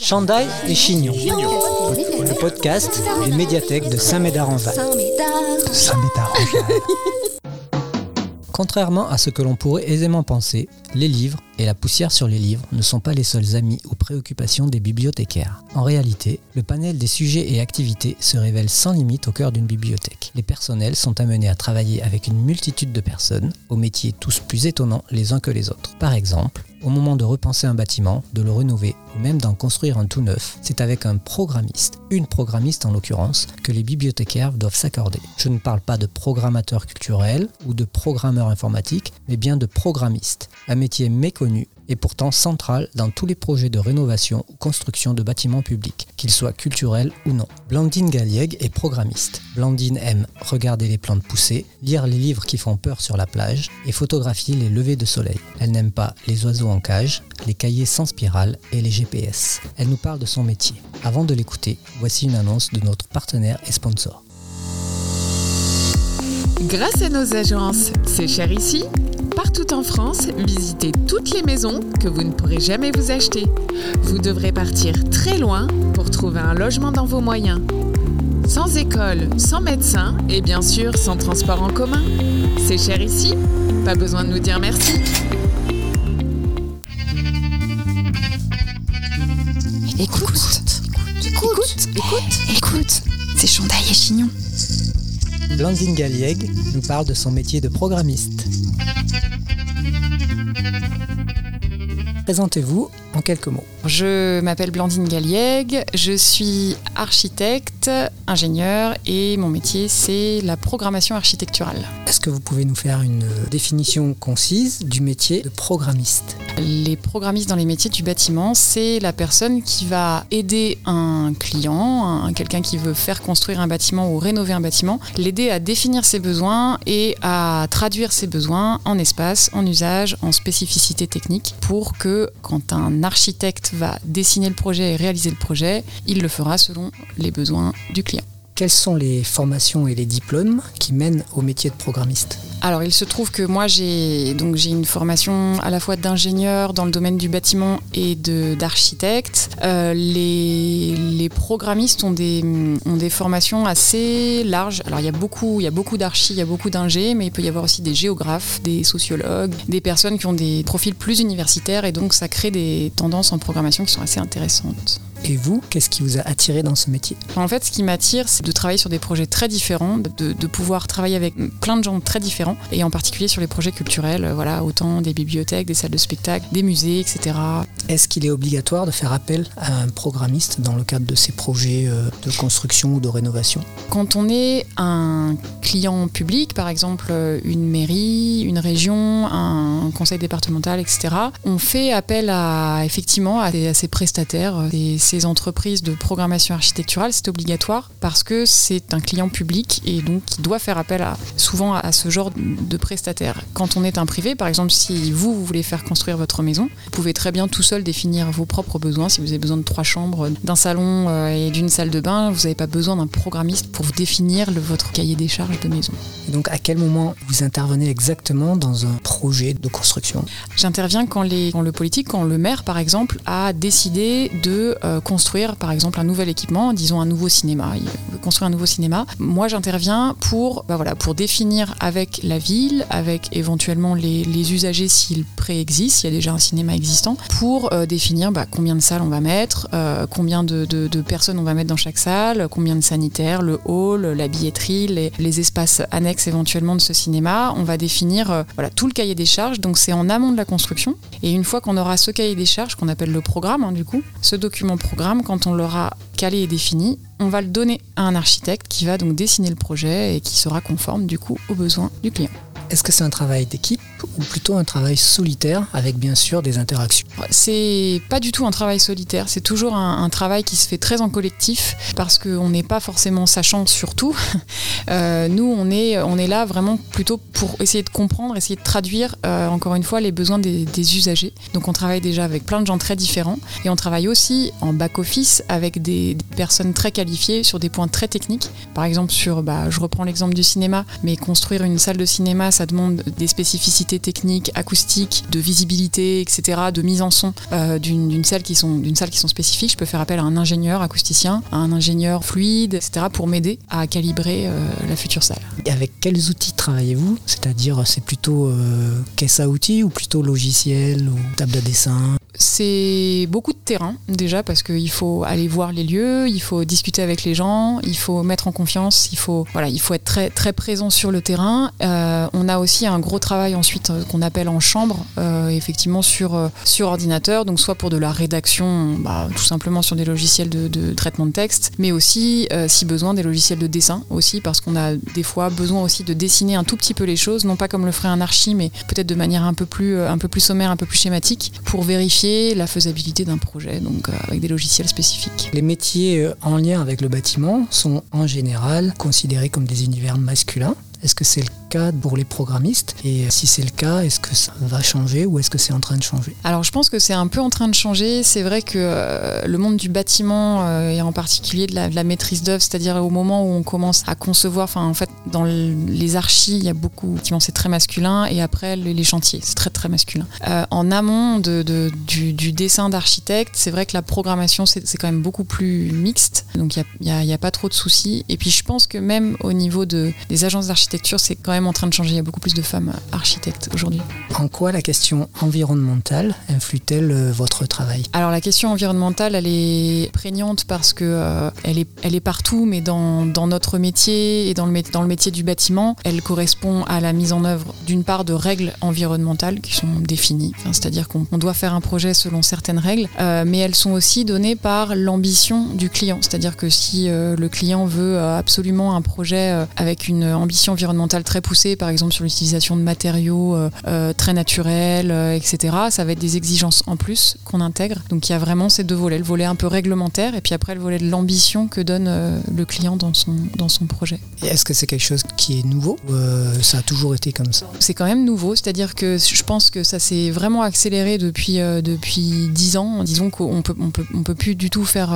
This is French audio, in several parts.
Chandail et Chignon, le podcast des médiathèques de Saint-Médard-en-Val. Contrairement à ce que l'on pourrait aisément penser, les livres et la poussière sur les livres ne sont pas les seuls amis ou préoccupations des bibliothécaires. En réalité, le panel des sujets et activités se révèle sans limite au cœur d'une bibliothèque. Les personnels sont amenés à travailler avec une multitude de personnes, aux métiers tous plus étonnants les uns que les autres. Par exemple, au moment de repenser un bâtiment, de le rénover ou même d'en construire un tout neuf, c'est avec un programmiste, une programmiste en l'occurrence, que les bibliothécaires doivent s'accorder. Je ne parle pas de programmateur culturel ou de programmeur informatique, mais bien de programmiste, un métier méconnu et pourtant central dans tous les projets de rénovation ou construction de bâtiments publics, qu'ils soient culturels ou non. Blandine Galliègue est programmiste. Blandine aime regarder les plantes pousser, lire les livres qui font peur sur la plage et photographier les levées de soleil. Elle n'aime pas les oiseaux en cage, les cahiers sans spirale et les GPS. Elle nous parle de son métier. Avant de l'écouter, voici une annonce de notre partenaire et sponsor. Grâce à nos agences C'est cher ici, partout en France, visitez toutes les maisons que vous ne pourrez jamais vous acheter. Vous devrez partir très loin pour trouver un logement dans vos moyens. Sans école, sans médecin et bien sûr sans transport en commun. C'est cher ici, pas besoin de nous dire merci. Écoute, écoute, écoute, écoute, c'est Chandail et Chignon. Blandine Galliègue nous parle de son métier de programmiste. Présentez-vous en quelques mots. Je m'appelle Blandine Galliègue, je suis architecte, ingénieur et mon métier c'est la programmation architecturale. Est-ce que vous pouvez nous faire une définition concise du métier de programmiste? Les programmistes dans les métiers du bâtiment, c'est la personne qui va aider un client, un- quelqu'un qui veut faire construire un bâtiment ou rénover un bâtiment, l'aider à définir ses besoins et à traduire ses besoins en espace, en usage, en spécificité technique pour que quand un architecte va dessiner le projet et réaliser le projet, il le fera selon les besoins du client. Quelles sont les formations et les diplômes qui mènent au métier de programmiste Alors il se trouve que moi j'ai donc j'ai une formation à la fois d'ingénieur dans le domaine du bâtiment et d'architecte. Euh, les, les programmistes ont des ont des formations assez larges. Alors il y a beaucoup il y a beaucoup d'archi, il y a beaucoup d'ingé, mais il peut y avoir aussi des géographes, des sociologues, des personnes qui ont des profils plus universitaires et donc ça crée des tendances en programmation qui sont assez intéressantes. Et vous, qu'est-ce qui vous a attiré dans ce métier? En fait, ce qui m'attire, c'est de travailler sur des projets très différents, de, de pouvoir travailler avec plein de gens très différents, et en particulier sur les projets culturels, euh, voilà, autant des bibliothèques, des salles de spectacle, des musées, etc. Est-ce qu'il est obligatoire de faire appel à un programmiste dans le cadre de ces projets euh, de construction ou de rénovation? Quand on est un client public, par exemple euh, une mairie, une région, un conseil départemental, etc., on fait appel à effectivement à, des- à ces prestataires, ces entreprises de programmation architecturale. C'est obligatoire parce que c'est un client public et donc qui doit faire appel à, souvent à ce genre de prestataires. Quand on est un privé, par exemple, si vous, vous voulez faire construire votre maison, vous pouvez très bien tout seul définir vos propres besoins. Si vous avez besoin de trois chambres, d'un salon euh, et d'une salle de bain, vous n'avez pas besoin d'un programmiste pour vous définir le- votre cahier des charges de maison. Et donc à quel moment vous intervenez exactement dans un projet de construction? J'interviens quand, les- quand le politique, quand le maire, par exemple, a décidé de euh, construire, par exemple, un nouvel équipement, disons un nouveau cinéma. Il veut construire un nouveau cinéma. Moi, j'interviens pour, bah voilà, pour définir avec la ville, avec éventuellement les, usagers s'il préexiste, s'il y a déjà un cinéma existant, pour euh, définir bah, combien de salles on va mettre, euh, combien de, personnes on va mettre dans chaque salle, combien de sanitaires, le hall, la billetterie, les, les espaces annexes éventuellement de ce cinéma. On va définir euh, voilà, tout le cahier des charges. Donc c'est en amont de la construction. Et une fois qu'on aura ce cahier des charges, qu'on appelle le programme, hein, du coup, ce document programme, quand on l'aura calé et défini, on va le donner à un architecte qui va donc dessiner le projet et qui sera conforme du coup aux besoins du client. Est-ce que c'est un travail d'équipe? Ou plutôt un travail solitaire avec bien sûr des interactions C'est pas du tout un travail solitaire, c'est toujours un, travail qui se fait très en collectif parce qu'on n'est pas forcément sachant sur tout. Euh, nous, on est, on est là vraiment plutôt pour essayer de comprendre, essayer de traduire euh, encore une fois les besoins des, des usagers. Donc on travaille déjà avec plein de gens très différents et on travaille aussi en back-office avec des, des personnes très qualifiées sur des points très techniques. Par exemple, sur, bah, je reprends l'exemple du cinéma, mais construire une salle de cinéma, ça demande des spécificités qualité technique, acoustique, de visibilité, etc., de mise en son euh, d'une salle qui sont d'une salle qui sont spécifiques, je peux faire appel à un ingénieur acousticien, à un ingénieur fluide, etc., pour m'aider à calibrer euh, la future salle. Et avec quels outils travaillez-vous? C'est-à-dire, c'est plutôt euh, caisse à outils ou plutôt logiciel ou table de dessin? C'est beaucoup de terrain déjà parce qu'il faut aller voir les lieux, il faut discuter avec les gens, il faut mettre en confiance, il faut voilà, il faut être très très présent sur le terrain. Euh, on a aussi un gros travail ensuite euh, qu'on appelle en chambre, euh, effectivement sur sur ordinateur, donc soit pour de la rédaction, bah, tout simplement sur des logiciels de, traitement de texte, mais aussi si besoin des logiciels de dessin aussi parce qu'on a des fois besoin aussi de dessiner un tout petit peu les choses, non pas comme le ferait un archi, mais peut-être de manière un peu plus un peu plus sommaire, un peu plus schématique, pour vérifier la faisabilité d'un projet, donc euh, avec des logiciels spécifiques. Les métiers euh, en lien avec le bâtiment sont en général considérés comme des univers masculins. Est-ce que c'est le pour les programmistes Et si c'est le cas, est-ce que ça va changer ou est-ce que c'est en train de changer? Alors je pense que c'est un peu en train de changer. C'est vrai que euh, le monde du bâtiment euh, et en particulier de la, maîtrise d'œuvre, c'est-à-dire au moment où on commence à concevoir, enfin en fait dans les archis, il y a beaucoup, c'est très masculin et après les chantiers, c'est très très masculin. Euh, en amont du, dessin d'architecte, c'est vrai que la programmation c'est quand même beaucoup plus mixte, donc il n'y a, a, pas trop de soucis. Et puis je pense que même au niveau de, des agences d'architecture, c'est quand même en train de changer. Il y a beaucoup plus de femmes architectes aujourd'hui. En quoi la question environnementale influe-t-elle euh, votre travail? Alors la question environnementale, elle est prégnante parce que euh, elle, est, elle est partout, mais dans, dans, notre métier et dans le, dans le métier du bâtiment, elle correspond à la mise en œuvre d'une part de règles environnementales qui sont définies. C'est-à-dire qu'on doit faire un projet selon certaines règles, euh, mais elles sont aussi données par l'ambition du client. C'est-à-dire que si le client veut absolument un projet avec une ambition environnementale très poussée, par exemple sur l'utilisation de matériaux euh, euh, très naturels, euh, etc. Ça va être des exigences en plus qu'on intègre. Donc il y a vraiment ces deux volets, le volet un peu réglementaire et puis après le volet de l'ambition que donne le client dans son, dans son projet. Est-ce que c'est quelque chose qui est nouveau ou ça a toujours été comme ça? C'est quand même nouveau, c'est-à-dire que je pense que ça s'est vraiment accéléré depuis, depuis 10 ans. Disons qu'on peut, on peut, on peut plus du tout faire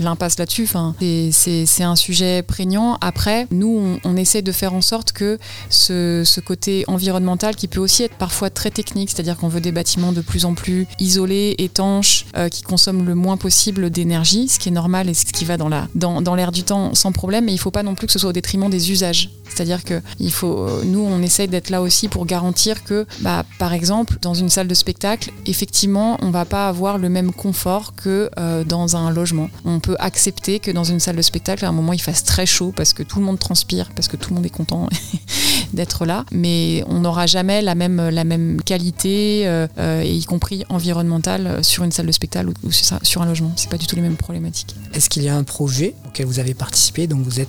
l'impasse là-dessus. C'est un sujet prégnant. Après, nous, on, essaie de faire en sorte que ce, côté environnemental, qui peut aussi être parfois très technique, c'est-à-dire qu'on veut des bâtiments de plus en plus isolés, étanches, euh, qui consomment le moins possible d'énergie, ce qui est normal et ce qui va dans l'air du temps sans problème, mais il ne faut pas non plus que ce soit au détriment des usages. C'est-à-dire que faut, nous, on essaye d'être là aussi pour garantir que, bah, par exemple, dans une salle de spectacle, effectivement, on va pas avoir le même confort que euh, dans un logement. On accepter que dans une salle de spectacle, à un moment, il fasse très chaud parce que tout le monde transpire, parce que tout le monde est content d'être là, mais on n'aura jamais la même, la même qualité, euh, euh, y compris environnementale, sur une salle de spectacle ou, sur un logement. C'est pas du tout les mêmes problématiques. Est-ce qu'il y a un projet auquel vous avez participé dont vous êtes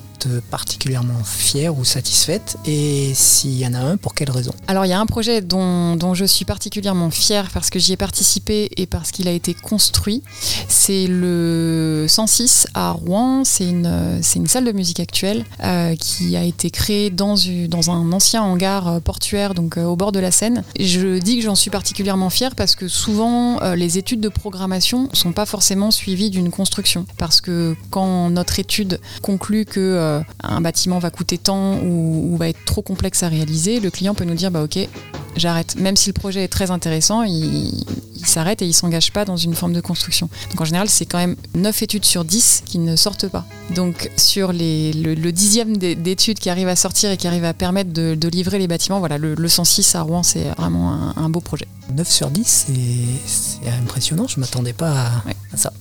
particulièrement fier ou satisfaite? Et s'il y en a un, pour quelle raison? Alors il y a un projet dont, dont je suis particulièrement fière parce que j'y ai participé et parce qu'il a été construit. C'est le 106 à Rouen. C'est une, une salle de musique actuelle euh, qui a été créée dans, dans un ancien hangar euh, portuaire, donc euh, au bord de la Seine. je dis que j'en suis particulièrement fière parce que souvent les études de programmation ne sont pas forcément suivies d'une construction. Parce que quand notre étude conclut que un bâtiment va coûter tant ou, va être trop complexe à réaliser, le client peut nous dire bah ok, j'arrête. Même si le projet est très intéressant, il, s'arrête et il s'engage pas dans une forme de construction. Donc en général, c'est quand même 9 études sur 10 qui ne sortent pas. Donc sur les, le, dixième d'études qui arrivent à sortir et qui arrivent à permettre de, livrer les bâtiments, voilà, le, 106 à Rouen, c'est vraiment un, beau projet. 9 sur 10, c'est impressionnant, je ne m'attendais pas à ça.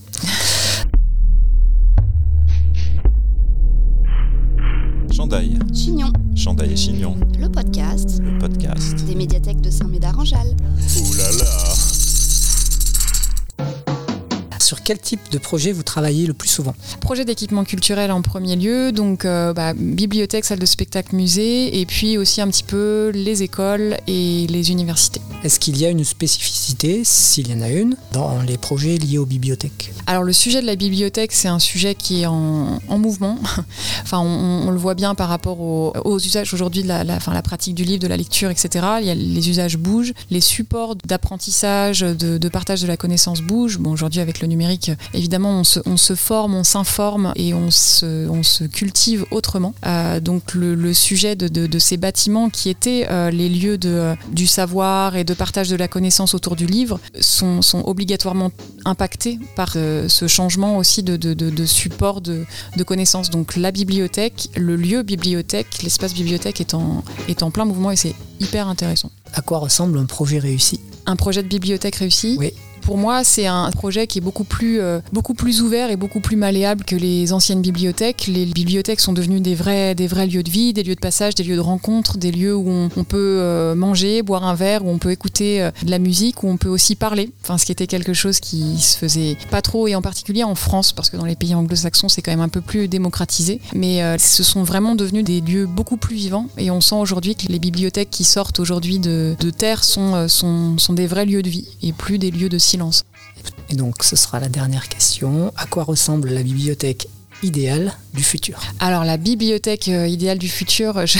Quel type de projet vous travaillez le plus souvent Projet d'équipement culturel en premier lieu, donc euh, bah, bibliothèque, salle de spectacle, musée, et puis aussi un petit peu les écoles et les universités. Est-ce qu'il y a une spécificité, s'il y en a une, dans les projets liés aux bibliothèques? Alors le sujet de la bibliothèque, c'est un sujet qui est en, mouvement. enfin, on, le voit bien par rapport aux, usages aujourd'hui de la, la, la, pratique du livre, de la lecture, etc. Il y a, les usages bougent, les supports d'apprentissage, de, de, partage de la connaissance bougent. Bon, aujourd'hui avec le numérique, évidemment, on se, forme, on s'informe et on se, cultive autrement. Euh, donc le, sujet de, de- de ces bâtiments qui étaient euh, les lieux de, du savoir et de partage de la connaissance autour du livre sont, sont obligatoirement impactés par euh, ce changement aussi de, de, de- de support de, de connaissances. Donc la bibliothèque, le lieu bibliothèque, l'espace bibliothèque est en, est en plein mouvement et c'est hyper intéressant. À quoi ressemble un projet réussi? Un projet de bibliothèque réussi? Oui. Pour moi, c'est un projet qui est beaucoup plus, euh, beaucoup plus ouvert et beaucoup plus malléable que les anciennes bibliothèques. Les bibliothèques sont devenues des vrais, des vrais lieux de vie, des lieux de passage, des lieux de rencontre, des lieux où on, peut euh, manger, boire un verre, où on peut écouter euh, de la musique, où on peut aussi parler. Enfin, ce qui était quelque chose qui se faisait pas trop, et en particulier en France, parce que dans les pays anglo-saxons, c'est quand même un peu plus démocratisé. Mais ce sont vraiment devenus des lieux beaucoup plus vivants. Et on sent aujourd'hui que les bibliothèques qui sortent aujourd'hui de, de terre sont, sont, sont des vrais lieux de vie et plus des lieux de silence. Et donc ce sera la dernière question. À quoi ressemble la bibliothèque idéale du futur Alors la bibliothèque euh, idéale du futur, je,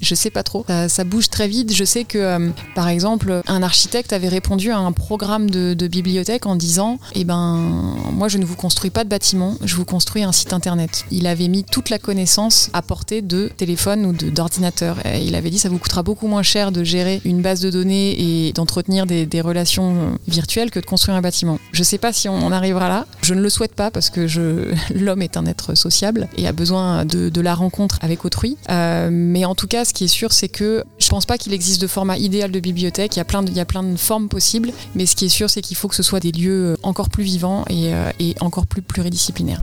je sais, pas trop. Ça, ça bouge très vite. Je sais que, euh, par exemple, un architecte avait répondu à un programme de, bibliothèque en disant, eh ben, moi je ne vous construis pas de bâtiment, je vous construis un site internet. Il avait mis toute la connaissance à portée de téléphone ou d'ordinateur. Il avait dit, ça vous coûtera beaucoup moins cher de gérer une base de données et d'entretenir des, relations euh, virtuelles que de construire un bâtiment. Je sais pas si on en arrivera là. Je ne le souhaite pas parce que l'homme est un être sociable et a besoin de, de la rencontre avec autrui. Euh, mais en tout cas, ce qui est sûr, c'est que je pense pas qu'il existe de format idéal de bibliothèque. Il y a plein de, il y a plein de formes possibles. Mais ce qui est sûr, c'est qu'il faut que ce soit des lieux encore plus vivants et, euh, et encore plus pluridisciplinaires.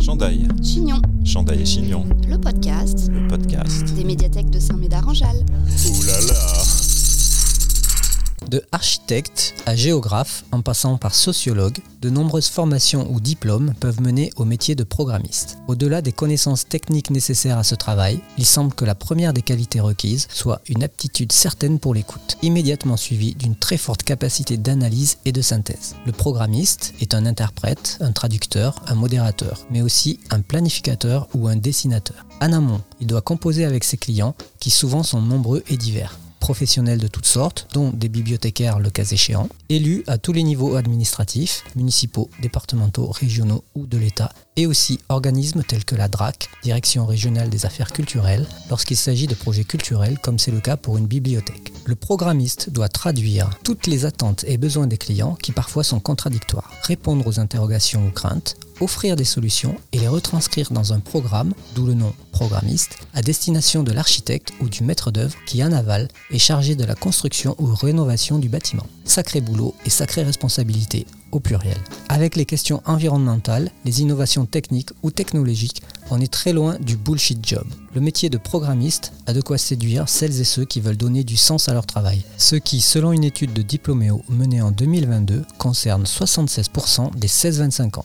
Chandail. Chignon, Chandail et Chignon. le podcast Le podcast. des médiathèques de Saint-Médard-en-Jalles. Ouh là là. De architecte à géographe, en passant par sociologue, de nombreuses formations ou diplômes peuvent mener au métier de programmiste. Au-delà des connaissances techniques nécessaires à ce travail, il semble que la première des qualités requises soit une aptitude certaine pour l'écoute, immédiatement suivie d'une très forte capacité d'analyse et de synthèse. Le programmiste est un interprète, un traducteur, un modérateur, mais aussi un planificateur ou un dessinateur. En amont, il doit composer avec ses clients, qui souvent sont nombreux et divers professionnels de toutes sortes, dont des bibliothécaires le cas échéant, élus à tous les niveaux administratifs, municipaux, départementaux, régionaux ou de l'État, et aussi organismes tels que la DRAC, Direction régionale des affaires culturelles, lorsqu'il s'agit de projets culturels comme c'est le cas pour une bibliothèque. Le programmiste doit traduire toutes les attentes et besoins des clients qui parfois sont contradictoires, répondre aux interrogations ou craintes, offrir des solutions et les retranscrire dans un programme, d'où le nom programmiste, à destination de l'architecte ou du maître d'œuvre qui en aval est chargé de la construction ou rénovation du bâtiment. Sacré boulot et sacrée responsabilité au pluriel. Avec les questions environnementales, les innovations techniques ou technologiques, on est très loin du bullshit job. Le métier de programmiste a de quoi séduire celles et ceux qui veulent donner du sens à leur travail. Ce qui, selon une étude de Diploméo menée en 2022, concerne 76% des 16-25 ans.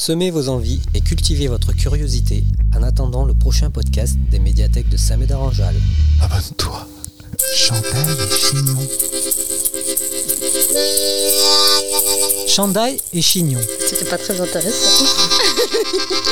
Semez vos envies et cultivez votre curiosité en attendant le prochain podcast des médiathèques de Saint-Médard-en-Jalles. Abonne-toi. Chandail et Chignon. Chandail et Chignon. C'était pas très intéressant.